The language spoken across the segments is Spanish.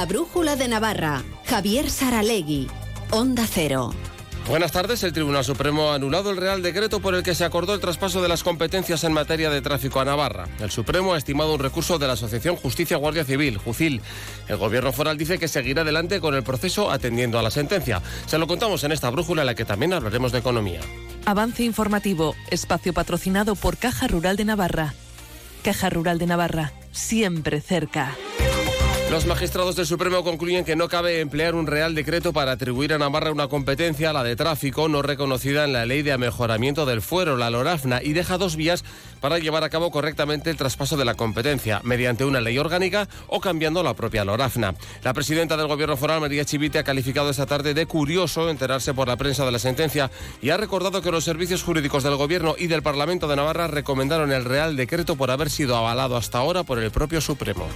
La Brújula de Navarra. Javier Saralegui. Onda Cero. Buenas tardes. El Tribunal Supremo ha anulado el Real Decreto por el que se acordó el traspaso de las competencias en materia de tráfico a Navarra. El Supremo ha estimado un recurso de la Asociación Justicia Guardia Civil, JUCIL. El Gobierno foral dice que seguirá adelante con el proceso atendiendo a la sentencia. Se lo contamos en esta brújula en la que también hablaremos de economía. Avance informativo, espacio patrocinado por Caja Rural de Navarra. Caja Rural de Navarra, siempre cerca. Los magistrados del Supremo concluyen que no cabe emplear un real decreto para atribuir a Navarra una competencia, la de tráfico, no reconocida en la ley de amejoramiento del fuero, la LORAFNA, y deja dos vías para llevar a cabo correctamente el traspaso de la competencia, mediante una ley orgánica o cambiando la propia LORAFNA. La presidenta del Gobierno foral, María Chivite, ha calificado esta tarde de curioso enterarse por la prensa de la sentencia y ha recordado que los servicios jurídicos del Gobierno y del Parlamento de Navarra recomendaron el real decreto por haber sido avalado hasta ahora por el propio Supremo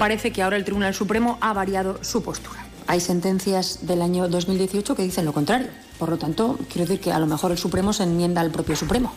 parece que ahora el Tribunal Supremo ha variado su postura. Hay sentencias del año 2018 que dicen lo contrario. Por lo tanto, quiero decir que a lo mejor el Supremo se enmienda al propio Supremo.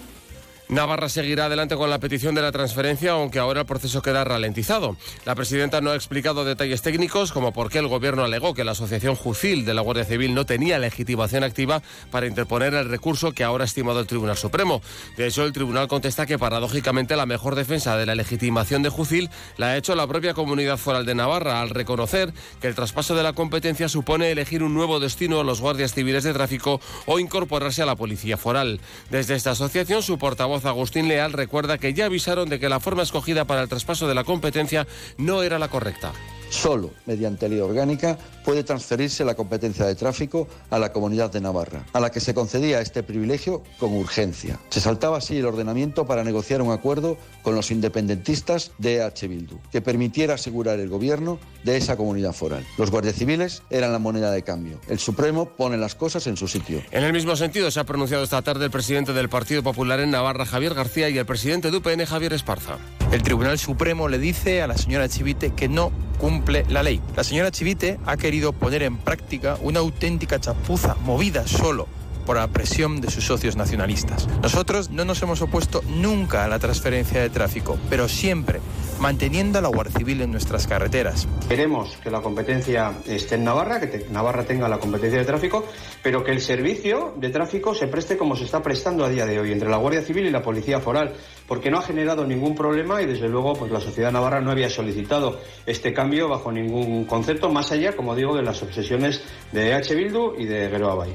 Navarra seguirá adelante con la petición de la transferencia, aunque ahora el proceso queda ralentizado. La presidenta no ha explicado detalles técnicos, como por qué el gobierno alegó que la Asociación Jucil de la Guardia Civil no tenía legitimación activa para interponer el recurso que ahora ha estimado el Tribunal Supremo. De hecho, el tribunal contesta que paradójicamente la mejor defensa de la legitimación de Jucil la ha hecho la propia comunidad foral de Navarra, al reconocer que el traspaso de la competencia supone elegir un nuevo destino a los guardias civiles de tráfico o incorporarse a la policía foral. Desde esta asociación, su portavoz Agustín Leal recuerda que ya avisaron de que la forma escogida para el traspaso de la competencia no era la correcta. Solo mediante ley orgánica puede transferirse la competencia de tráfico a la comunidad de Navarra, a la que se concedía este privilegio con urgencia. Se saltaba así el ordenamiento para negociar un acuerdo con los independentistas de H. Bildu, que permitiera asegurar el gobierno de esa comunidad foral. Los guardias civiles eran la moneda de cambio. El Supremo pone las cosas en su sitio. En el mismo sentido se ha pronunciado esta tarde el presidente del Partido Popular en Navarra, Javier García, y el presidente de UPN, Javier Esparza. El Tribunal Supremo le dice a la señora Chivite que no cumple la ley. La señora Chivite ha querido poner en práctica una auténtica chapuza movida solo por la presión de sus socios nacionalistas. Nosotros no nos hemos opuesto nunca a la transferencia de tráfico, pero siempre manteniendo la Guardia Civil en nuestras carreteras. Queremos que la competencia esté en Navarra, que Navarra tenga la competencia de tráfico, pero que el servicio de tráfico se preste como se está prestando a día de hoy entre la Guardia Civil y la Policía Foral, porque no ha generado ningún problema y desde luego pues la sociedad navarra no había solicitado este cambio bajo ningún concepto, más allá, como digo, de las obsesiones de H. Bildu y de Geroa.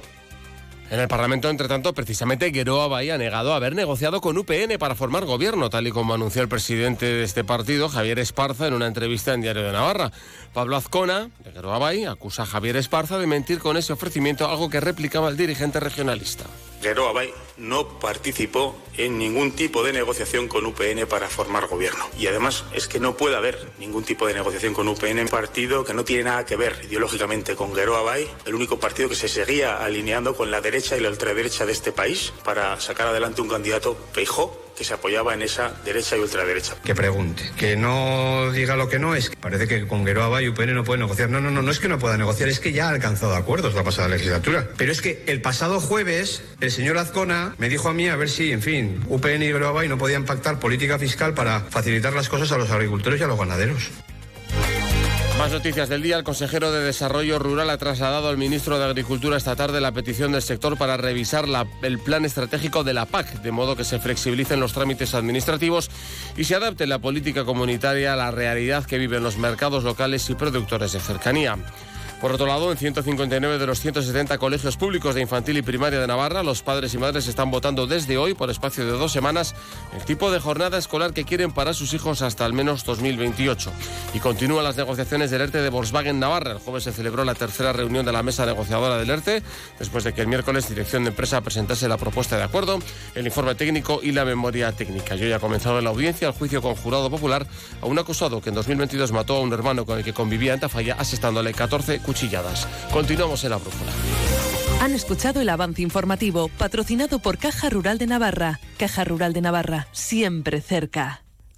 En el Parlamento, entre tanto, precisamente Bahía ha negado haber negociado con UPN para formar gobierno, tal y como anunció el presidente de este partido, Javier Esparza, en una entrevista en Diario de Navarra. Pablo Azcona, de Bahía, acusa a Javier Esparza de mentir con ese ofrecimiento, algo que replicaba el dirigente regionalista. Geroa Bay no participó en ningún tipo de negociación con UPN para formar gobierno. Y además es que no puede haber ningún tipo de negociación con UPN, en partido que no tiene nada que ver ideológicamente con Geroa Bay, el único partido que se seguía alineando con la derecha y la ultraderecha de este país para sacar adelante un candidato Peijó que se apoyaba en esa derecha y ultraderecha. Que pregunte, que no diga lo que no es. Parece que con Geroa y UPN no puede negociar. No, no, no, no es que no pueda negociar, es que ya ha alcanzado acuerdos la pasada legislatura. Pero es que el pasado jueves el señor Azcona me dijo a mí a ver si, en fin, UPN y Geroa no podían pactar política fiscal para facilitar las cosas a los agricultores y a los ganaderos. Más noticias del día. El consejero de Desarrollo Rural ha trasladado al ministro de Agricultura esta tarde la petición del sector para revisar el plan estratégico de la PAC, de modo que se flexibilicen los trámites administrativos y se adapte la política comunitaria a la realidad que viven los mercados locales y productores de cercanía. Por otro lado, en 159 de los 170 colegios públicos de infantil y primaria de Navarra, los padres y madres están votando desde hoy, por espacio de dos semanas, el tipo de jornada escolar que quieren para sus hijos hasta al menos 2028. Y continúan las negociaciones del ERTE de Volkswagen Navarra. El jueves se celebró la tercera reunión de la mesa negociadora del ERTE, después de que el miércoles dirección de empresa presentase la propuesta de acuerdo, el informe técnico y la memoria técnica. Y hoy ha comenzado la audiencia el juicio con jurado popular a un acusado que en 2022 mató a un hermano con el que convivía en Tafalla, asestándole 14 cuchilladas. Continuamos en la brújula. Han escuchado el avance informativo patrocinado por Caja Rural de Navarra. Caja Rural de Navarra, siempre cerca.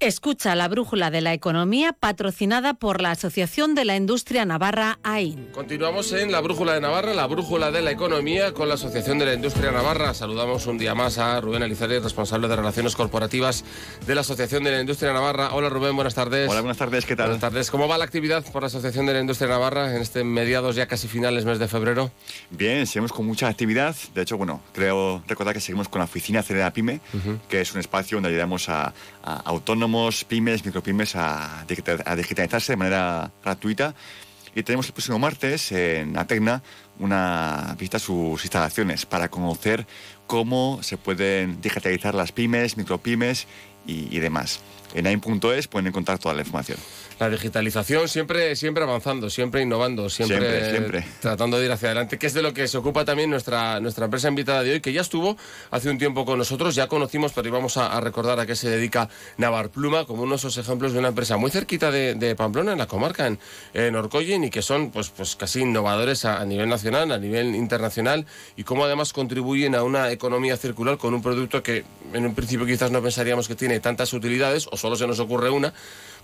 Escucha la brújula de la economía patrocinada por la Asociación de la Industria Navarra AIN. Continuamos en la brújula de Navarra, la brújula de la economía con la Asociación de la Industria Navarra. Saludamos un día más a Rubén Elizari, responsable de Relaciones Corporativas de la Asociación de la Industria Navarra. Hola Rubén, buenas tardes. Hola, buenas tardes, ¿qué tal? Buenas tardes. ¿Cómo va la actividad por la Asociación de la Industria Navarra en este mediados ya casi finales mes de febrero? Bien, seguimos con mucha actividad. De hecho, bueno, creo recordar que seguimos con la oficina Celera Pyme, que es un espacio donde ayudamos a, a autónomos pymes, micropymes a, digitalizarse de manera gratuita. Y tenemos el próximo martes en Atecna una visita a sus instalaciones para conocer cómo se pueden digitalizar las pymes, micropymes y demás. En AIM.es pueden encontrar toda la información la digitalización siempre, siempre avanzando, siempre innovando, siempre, siempre, tratando de ir hacia adelante, que es de lo que se ocupa también nuestra, nuestra empresa invitada de hoy, que ya estuvo hace un tiempo con nosotros, ya conocimos, pero íbamos a, recordar a qué se dedica Navar Pluma, como uno de esos ejemplos de una empresa muy cerquita de, Pamplona, en la comarca, en, en, Orcoyen, y que son pues, pues casi innovadores a, nivel nacional, a nivel internacional, y cómo además contribuyen a una economía circular con un producto que en un principio quizás no pensaríamos que tiene tantas utilidades, o solo se nos ocurre una,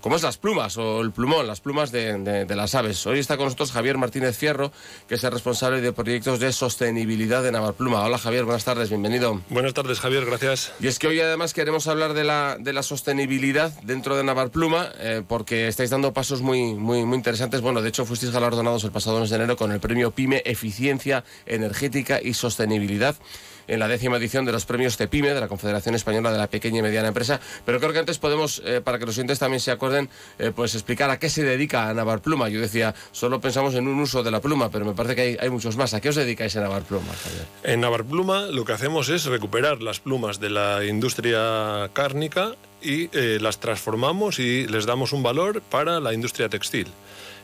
como es las plumas o el plumón, las plumas de, las aves. Hoy está con nosotros Javier Martínez Fierro, que es el responsable de proyectos de sostenibilidad de Navarpluma. Hola Javier, buenas tardes, bienvenido. Buenas tardes Javier, gracias. Y es que hoy además queremos hablar de la, de la sostenibilidad dentro de Navarpluma, eh, porque estáis dando pasos muy, muy, muy interesantes. Bueno, de hecho fuisteis galardonados el pasado mes de enero con el premio PYME Eficiencia Energética y Sostenibilidad en la décima edición de los premios CEPIME de la Confederación Española de la Pequeña y Mediana Empresa. Pero creo que antes podemos, eh, para que los oyentes también se acuerden, eh, pues explicar a qué se dedica a Navar Pluma. Yo decía, solo pensamos en un uso de la pluma, pero me parece que hay, muchos más. ¿A qué os dedicáis en Navar Pluma, En Navar Pluma lo que hacemos es recuperar las plumas de la industria cárnica y eh, las transformamos y les damos un valor para la industria textil.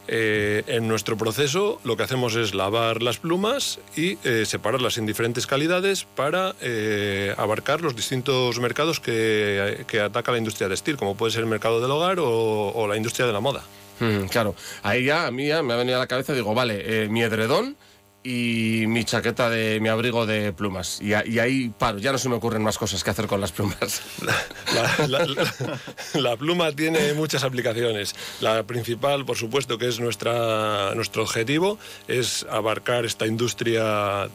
Eh, en nuestro proceso lo que hacemos es lavar las plumas y eh, separarlas en diferentes calidades para eh, abarcar los distintos mercados que, ataca la industria textil, como puede ser el mercado del hogar o, la industria de la moda. Mm, claro, ahí ya a mí ya me ha venido a la cabeza, digo, vale, mi edredón y mi chaqueta de mi abrigo de plumas. Y, ahí paro, ya no se me ocurren más cosas que hacer con las plumas. La, pluma tiene muchas aplicaciones. La principal, por supuesto, que es nuestra, nuestro objetivo, es abarcar esta industria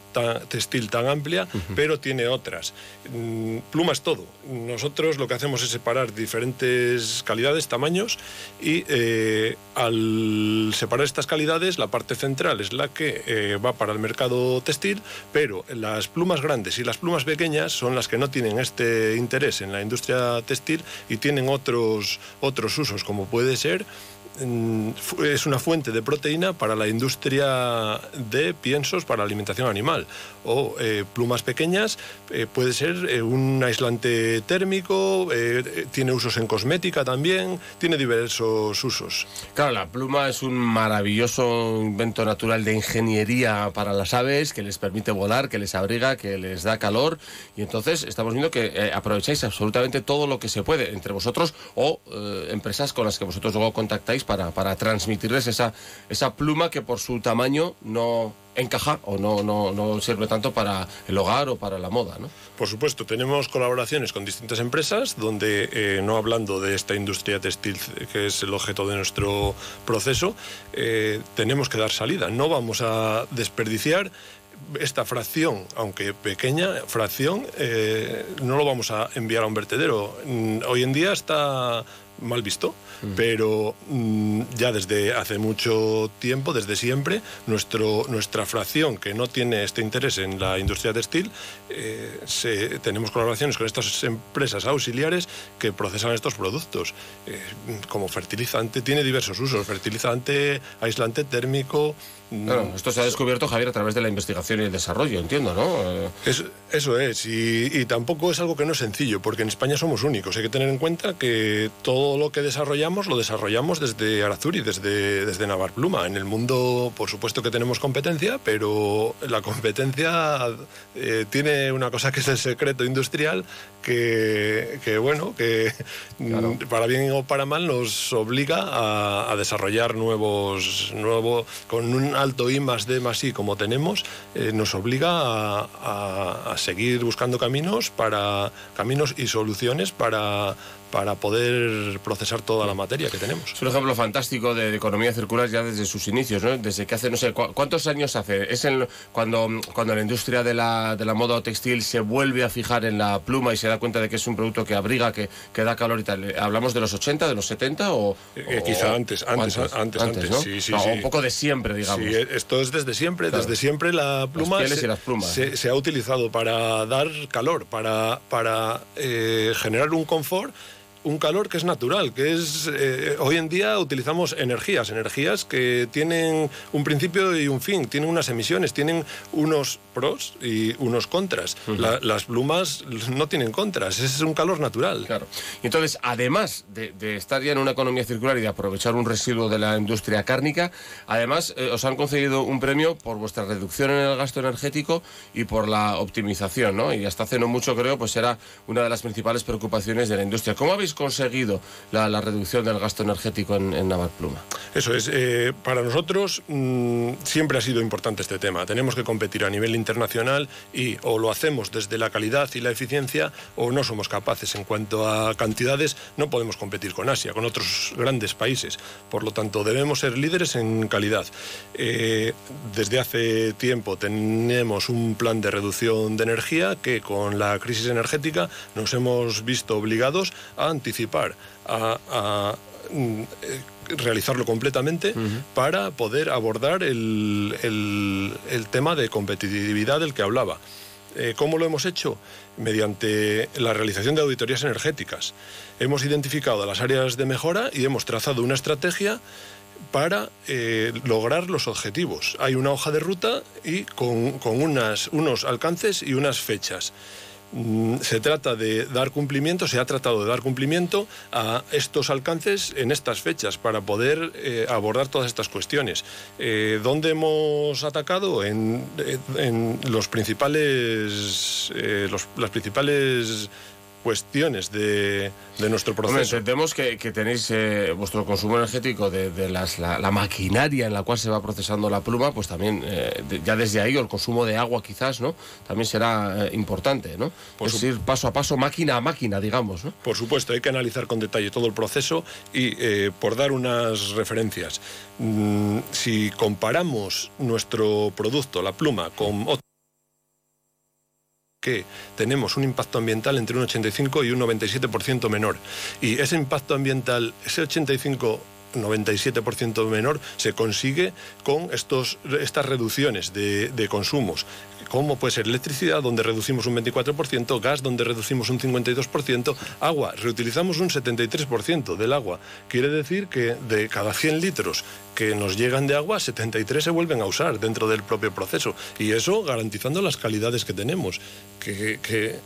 textil tan amplia, pero tiene otras. Mm, plumas todo. Nosotros lo que hacemos es separar diferentes calidades, tamaños, y eh, al separar estas calidades, la parte central es la que eh, va para el mercado textil, pero las plumas grandes y las plumas pequeñas son las que no tienen este interés en la industria textil y tienen otros, otros usos, como puede ser es una fuente de proteína para la industria de piensos para alimentación animal. O eh, plumas pequeñas, eh, puede ser eh, un aislante térmico, tiene usos en cosmética también, tiene diversos usos. Claro, la pluma es un maravilloso invento natural de ingeniería para las aves que les permite volar, que les abriga, que les da calor. Y entonces estamos viendo que aprovecháis absolutamente todo lo que se puede entre vosotros o empresas con las que vosotros luego contactáis para, transmitirles esa, pluma que por su tamaño no encaja o no, sirve tanto para el hogar o para la moda. Por supuesto, tenemos colaboraciones con distintas empresas donde, eh, no hablando de esta industria textil que es el objeto de nuestro proceso, eh, tenemos que dar salida. No vamos a desperdiciar esta fracción, aunque pequeña fracción, eh, no lo vamos a enviar a un vertedero. Mm, hoy en día está mal visto, mm. pero mm, ya desde hace mucho tiempo, desde siempre, nuestro, nuestra fracción que no tiene este interés en la industria textil, eh, tenemos colaboraciones con estas empresas auxiliares que procesan estos productos, eh, como fertilizante, tiene diversos usos, fertilizante, aislante térmico, Claro, esto se ha descubierto, Javier, a través de la investigación y el desarrollo, entiendo, ¿no? Eh, eso es, y, tampoco es algo que no es sencillo, porque en España somos únicos. Hay que tener en cuenta que todo todo lo que desarrollamos lo desarrollamos desde Arazuri, desde, desde Navar Pluma. En el mundo, por supuesto que tenemos competencia, pero la competencia eh, tiene una cosa que es el secreto industrial que, que bueno, que mm, para bien o para mal nos obliga a, a desarrollar nuevos, nuevo, con un alto I más D más I como tenemos, eh, nos obliga a, a- a seguir buscando caminos para caminos y soluciones para para poder procesar toda la materia que tenemos. Es un ejemplo fantástico de, economía circular ya desde sus inicios, ¿no? Desde que hace, no sé, ¿cu- ¿cuántos años hace? Es el- cuando, cuando la industria de la, de la moda o textil se vuelve a fijar en la pluma y se da cuenta de que es un producto que abriga, que, que da calor y tal. ¿Hablamos de los 80, de los 70 o...? Eh, o- quizá antes, antes, antes, antes, ¿no? sí, sí, No, sí. Un poco de siempre, digamos. Sí, eh, esto es desde siempre, Claro. desde siempre la pluma pieles se, y las plumas, se- ha utilizado para dar calor, para, para eh, generar un confort. Un calor que es natural, que es eh, hoy en día utilizamos energías, energías que tienen un principio y un fin, tienen unas emisiones, tienen unos pros y unos contras. La- las plumas no tienen contras, es un calor natural. Claro. Entonces, además de, de estar ya en una economía circular y de aprovechar un residuo de la industria cárnica, además eh, os han concedido un premio por vuestra reducción en el gasto energético y por la optimización, ¿no? Y hasta hace no mucho, creo, pues era una de las principales preocupaciones de la industria. ¿Cómo habéis conseguido la, la reducción del gasto energético en, en Navarpluma? Eso es, eh, para nosotros mm, siempre ha sido importante este tema. Tenemos que competir a nivel internacional y o lo hacemos desde la calidad y la eficiencia o no somos capaces. En cuanto a cantidades, no podemos competir con Asia, con otros grandes países. Por lo tanto, debemos ser líderes en calidad. Eh, desde hace tiempo tenemos un plan de reducción de energía que con la crisis energética nos hemos visto obligados a anticipar, a, a, mm, eh, realizarlo completamente para poder abordar el, el- el tema de competitividad del que hablaba. Eh, ¿Cómo lo hemos hecho? Mediante la realización de auditorías energéticas. Hemos identificado las áreas de mejora y hemos trazado una estrategia para eh, lograr los objetivos. Hay una hoja de ruta y con, con unas, unos alcances y unas fechas. Mm, Se trata de dar cumplimiento, se ha tratado de dar cumplimiento a estos alcances en estas fechas para poder eh, abordar todas estas cuestiones. Eh, ¿Dónde hemos atacado? En, eh, los principales, las principales cuestiones de, de nuestro Hombre, proceso. entendemos que, que tenéis eh, vuestro consumo energético de, de las, la, la maquinaria en la cual se va procesando la pluma, pues también eh, de- ya desde ahí, o el consumo de agua quizás, ¿no? También será eh, importante, ¿no? Por es ir paso a paso, máquina a máquina, digamos, ¿no? Por supuesto, hay que analizar con detalle todo el proceso y por dar unas referencias, mm, si comparamos nuestro producto, la pluma, con otro tenemos un impacto ambiental entre un 85 y un 97% menor. Y ese impacto ambiental, ese 85 97% menor se consigue con estos, estas reducciones de, de consumos. Como puede ser electricidad, donde reducimos un 24%, gas, donde reducimos un 52%, agua, reutilizamos un 73% del agua. Quiere decir que de cada 100 litros que nos llegan de agua, 73 se vuelven a usar dentro del propio proceso. Y eso garantizando las calidades que tenemos, que, que-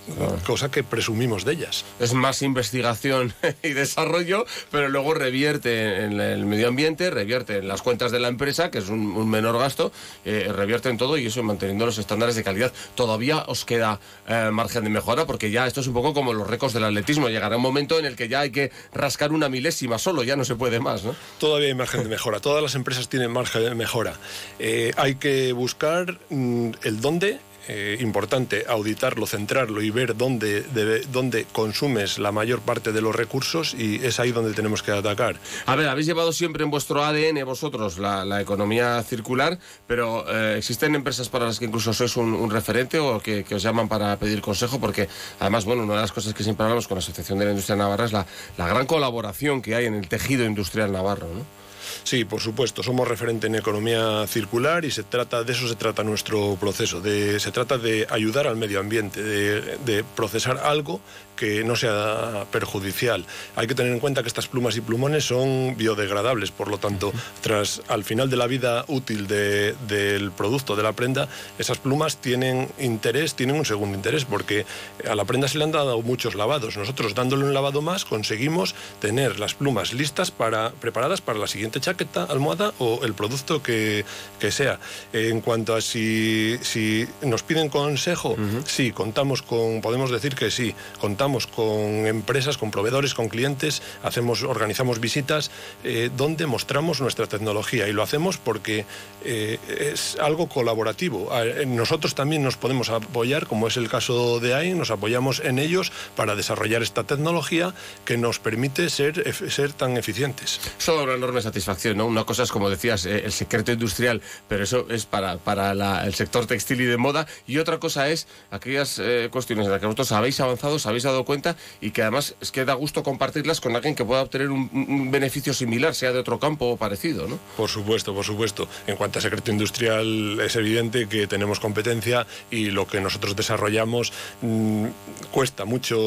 cosa que presumimos de ellas. Es más investigación y desarrollo, pero luego revierte en el medio ambiente, revierte en las cuentas de la empresa, que es un, un menor gasto, eh, revierte en todo y eso manteniendo los estándares de calidad. Todavía os queda eh, margen de mejora porque ya esto es un poco como los récords del atletismo. Llegará un momento en el que ya hay que rascar una milésima solo, ya no se puede más, ¿no? Todavía hay margen de mejora. Las empresas tienen margen de mejora. Eh, hay que buscar mm, el dónde. eh, importante auditarlo, centrarlo y ver dónde, consumes la mayor parte de los recursos y es ahí donde tenemos que atacar. A ver, habéis llevado siempre en vuestro ADN vosotros la, economía circular, pero eh, ¿existen empresas para las que incluso sois un, referente o que, que os llaman para pedir consejo? Porque además, bueno, una de las cosas que siempre hablamos con la Asociación de la Industria Navarra es la, la gran colaboración que hay en el tejido industrial navarro, ¿no? Sí, por supuesto, somos referente en economía circular y se trata de eso se trata nuestro proceso, de, se trata de ayudar al medio ambiente, de, de procesar algo que no sea perjudicial. Hay que tener en cuenta que estas plumas y plumones son biodegradables, por lo tanto, tras al final de la vida útil de- del producto, de la prenda, esas plumas tienen interés, tienen un segundo interés, porque a la prenda se le han dado muchos lavados. Nosotros dándole un lavado más conseguimos tener las plumas listas para preparadas para la siguiente chaqueta, almohada o el producto que, que sea. En cuanto a si, si nos piden consejo, sí, contamos con, podemos decir que sí, contamos con empresas, con proveedores, con clientes, hacemos, organizamos visitas eh, donde mostramos nuestra tecnología y lo hacemos porque eh, es algo colaborativo. Eh, Nosotros también nos podemos apoyar, como es el caso de AIN, nos apoyamos en ellos para desarrollar esta tecnología que nos permite ser, ser tan eficientes. Eso una enorme satisfacción, ¿no? Una cosa es, como decías, eh, el secreto industrial, pero eso es para, para la- el sector textil y de moda. Y otra cosa es aquellas eh, cuestiones en las que vosotros habéis avanzado, os habéis dado cuenta y que además es que da gusto compartirlas con alguien que pueda obtener un, un beneficio similar, sea de otro campo o parecido, ¿no? Por supuesto, por supuesto. En cuanto a secreto industrial, es evidente que tenemos competencia y lo que nosotros desarrollamos mm, cuesta mucho,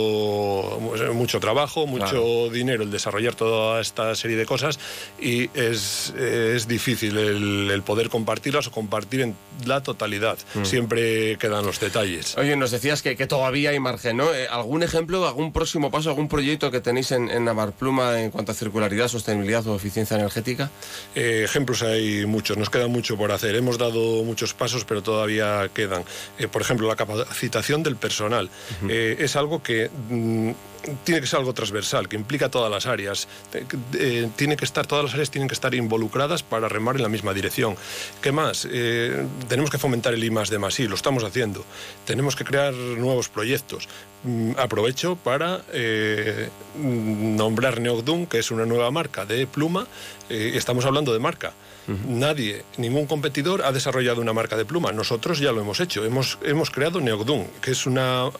mucho trabajo, mucho Claro. dinero el desarrollar toda esta serie de cosas y es, es difícil el, el poder compartirlas o compartir en la totalidad. Mm. Siempre quedan los detalles. Oye, nos decías que, que todavía hay margen, ¿no? Eh, ¿Algún ejemplo, algún próximo paso, algún proyecto que tenéis en, en Navarpluma en cuanto a circularidad, sostenibilidad o eficiencia energética? Eh, ejemplos hay muchos, nos queda mucho por hacer. Hemos dado muchos pasos, pero todavía quedan. Eh, por ejemplo, la capacitación del personal Eh, es algo que mm, tiene que ser algo transversal, que implica todas las áreas. Eh, tiene que estar, todas las áreas tienen que estar involucradas para remar en la misma dirección. ¿Qué más? Eh, tenemos que fomentar el I más de más, lo estamos haciendo. Tenemos que crear nuevos proyectos. Mm, aprovecho para eh, nombrar Neogdun, que es una nueva marca de pluma. Eh, estamos hablando de marca. Nadie, ningún competidor ha desarrollado una marca de pluma. Nosotros ya lo hemos hecho. Hemos, hemos creado Neogdun, que es una,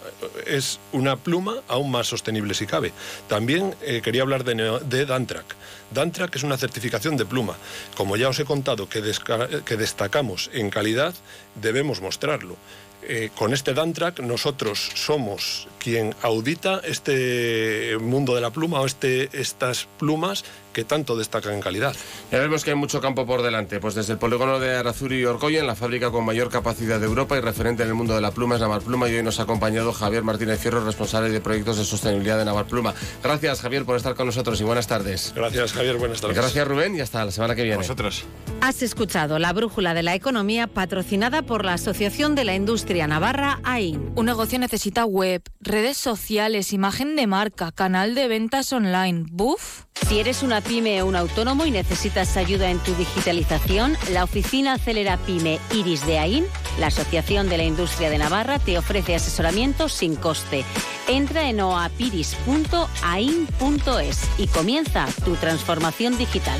es una pluma aún más sostenible si cabe. También eh, quería hablar de, Neo- de Dantrack. Dantrack es una certificación de pluma. Como ya os he contado que destacamos en calidad, debemos mostrarlo. Eh, con este Dantrack nosotros somos quien audita este mundo de la pluma o este, estas plumas que tanto destacan en calidad. Ya vemos que hay mucho campo por delante. Pues desde el polígono de Arazuri y Orgoyen, la fábrica con mayor capacidad de Europa y referente en el mundo de la pluma es Navarpluma. Y hoy nos ha acompañado Javier Martínez Fierro, responsable de proyectos de sostenibilidad de Navarpluma. Gracias, Javier, por estar con nosotros y buenas tardes. Gracias, Javier. Buenas tardes. Gracias, Rubén, y hasta la semana que viene. Vosotros. Has escuchado la brújula de la economía patrocinada por la Asociación de la Industria Navarra, AIN. Un negocio necesita web, redes sociales, imagen de marca, canal de ventas online. ¡Buf! Si eres una pyme un autónomo y necesitas ayuda en tu digitalización, la oficina Acelera Pyme Iris de AIN, la Asociación de la Industria de Navarra, te ofrece asesoramiento sin coste. Entra en oapiris.ain.es y comienza tu transformación digital.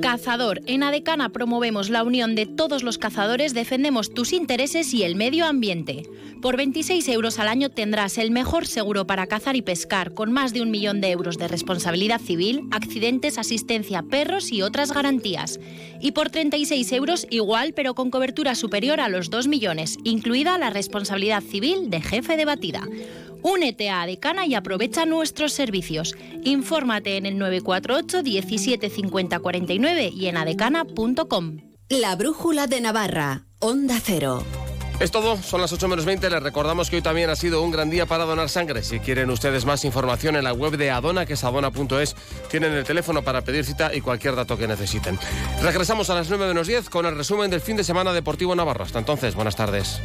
Cazador. En Adecana promovemos la unión de todos los cazadores, defendemos tus intereses y el medio ambiente. Por 26 euros al año tendrás el mejor seguro para cazar y pescar, con más de un millón de euros de responsabilidad civil, accidentes, asistencia perros y otras garantías. Y por 36 euros igual, pero con cobertura superior a los 2 millones, incluida la responsabilidad civil de jefe de batida. Únete a Adecana y aprovecha nuestros servicios. Infórmate en el 948 17 50 49 y en adecana.com. La brújula de Navarra, Onda Cero. Es todo, son las 8 menos 20. Les recordamos que hoy también ha sido un gran día para donar sangre. Si quieren ustedes más información en la web de Adona, que es adona.es, tienen el teléfono para pedir cita y cualquier dato que necesiten. Regresamos a las 9 menos 10 con el resumen del fin de semana deportivo Navarro. Hasta entonces, buenas tardes.